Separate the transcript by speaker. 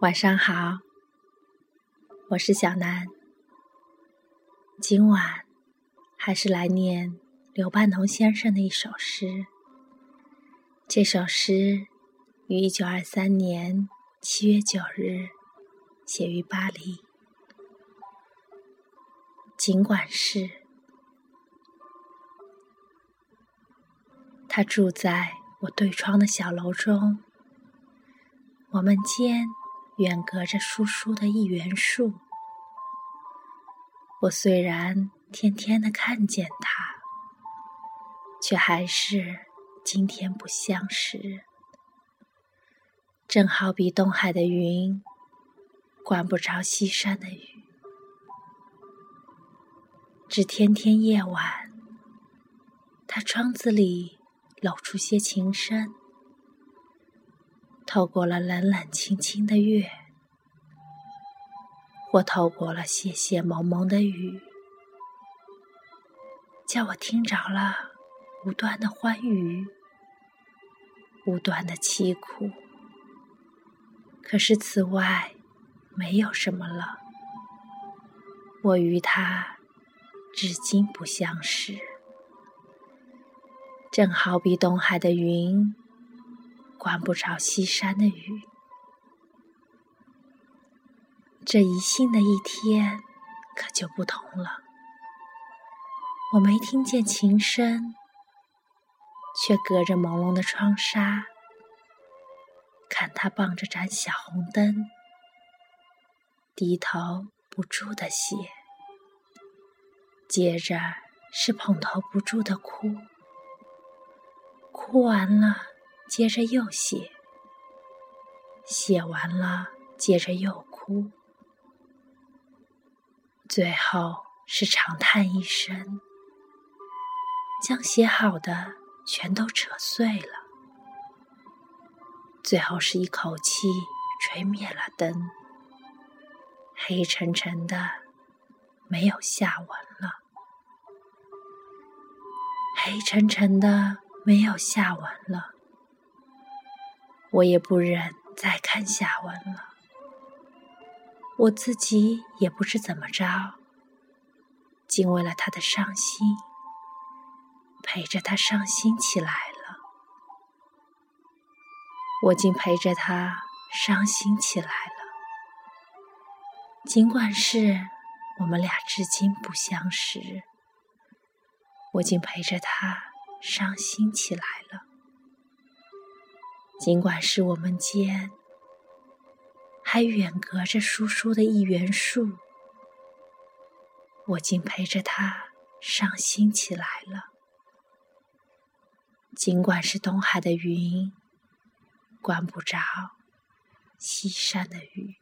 Speaker 1: 晚上好，我是小南。今晚还是来念刘半农先生的一首诗。这首诗于一九二三年七月九日写于巴黎。尽管是，他住在我对窗的小楼中，我们间。远隔着疏疏的一园树，我虽然天天的看见他，却还是今天不相识。正好比东海的云，管不着西山的雨，只天天夜晚，他窗子里露出些情深。透过了冷冷清清的月，或透过了些些蒙蒙的雨，叫我听着了无端的欢愉，无端的凄苦。可是此外没有什么了。我与他至今不相识，正好比东海的云。管不着西山的雨，这一信的一天可就不同了。我没听见琴声，却隔着朦胧的窗纱，看他傍着盏小红灯，低头不住的写，接着是捧头不住的哭，哭完了。接着又写，写完了，接着又哭，最后是长叹一声，将写好的全都扯碎了，最后是一口气吹灭了灯，黑沉沉的，没有下文了，黑沉沉的，没有下文了。我也不忍再看下文了，我自己也不知怎么着，竟为了他的伤心，陪着他伤心起来了。我竟陪着他伤心起来了，尽管是我们俩至今不相识，我竟陪着他伤心起来了。尽管是我们间还远隔着疏疏的一园树，我竟陪着他伤心起来了。尽管是东海的云，管不着西山的雨。